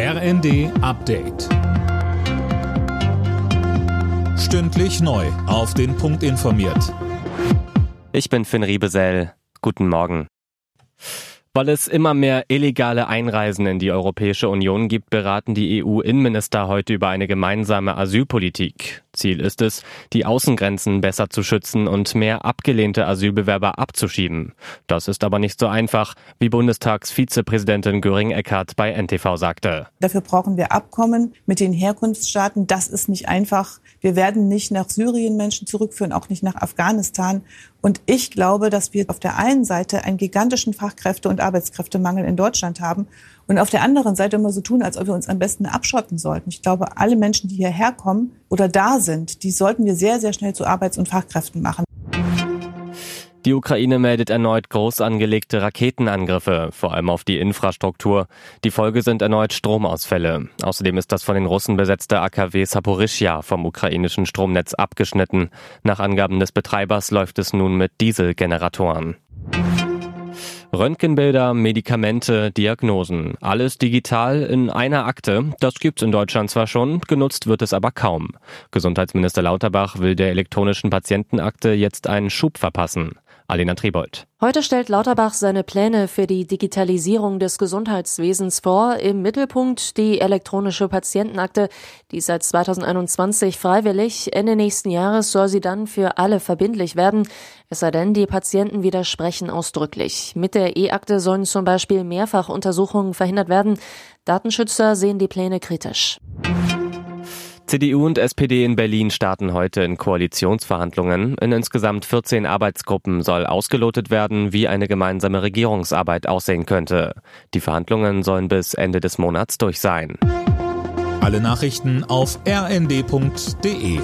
RND Update. Stündlich neu. Auf den Punkt informiert. Ich bin Finn Riebesell. Guten Morgen. Weil es immer mehr illegale Einreisen in die Europäische Union gibt, beraten die EU-Innenminister heute über eine gemeinsame Asylpolitik. Ziel ist es, die Außengrenzen besser zu schützen und mehr abgelehnte Asylbewerber abzuschieben. Das ist aber nicht so einfach, wie Bundestagsvizepräsidentin Göring-Eckardt bei NTV sagte. Dafür brauchen wir Abkommen mit den Herkunftsstaaten. Das ist nicht einfach. Wir werden nicht nach Syrien Menschen zurückführen, auch nicht nach Afghanistan. Und ich glaube, dass wir auf der einen Seite einen gigantischen Fachkräfte- und Arbeitskräftemangel in Deutschland haben und auf der anderen Seite immer so tun, als ob wir uns am besten abschotten sollten. Ich glaube, alle Menschen, die hierher kommen oder da sind, die sollten wir sehr, sehr schnell zu Arbeits- und Fachkräften machen. Die Ukraine meldet erneut groß angelegte Raketenangriffe, vor allem auf die Infrastruktur. Die Folge sind erneut Stromausfälle. Außerdem ist das von den Russen besetzte AKW Saporischja vom ukrainischen Stromnetz abgeschnitten. Nach Angaben des Betreibers läuft es nun mit Dieselgeneratoren. Röntgenbilder, Medikamente, Diagnosen. Alles digital in einer Akte. Das gibt's in Deutschland zwar schon, genutzt wird es aber kaum. Gesundheitsminister Lauterbach will der elektronischen Patientenakte jetzt einen Schub verpassen. Alena Trebold. Heute stellt Lauterbach seine Pläne für die Digitalisierung des Gesundheitswesens vor. Im Mittelpunkt die elektronische Patientenakte, die seit 2021 freiwillig, Ende nächsten Jahres soll sie dann für alle verbindlich werden. Es sei denn, die Patienten widersprechen ausdrücklich. Mit der E-Akte sollen zum Beispiel Mehrfachuntersuchungen verhindert werden. Datenschützer sehen die Pläne kritisch. CDU und SPD in Berlin starten heute in Koalitionsverhandlungen. In insgesamt 14 Arbeitsgruppen soll ausgelotet werden, wie eine gemeinsame Regierungsarbeit aussehen könnte. Die Verhandlungen sollen bis Ende des Monats durch sein. Alle Nachrichten auf rnd.de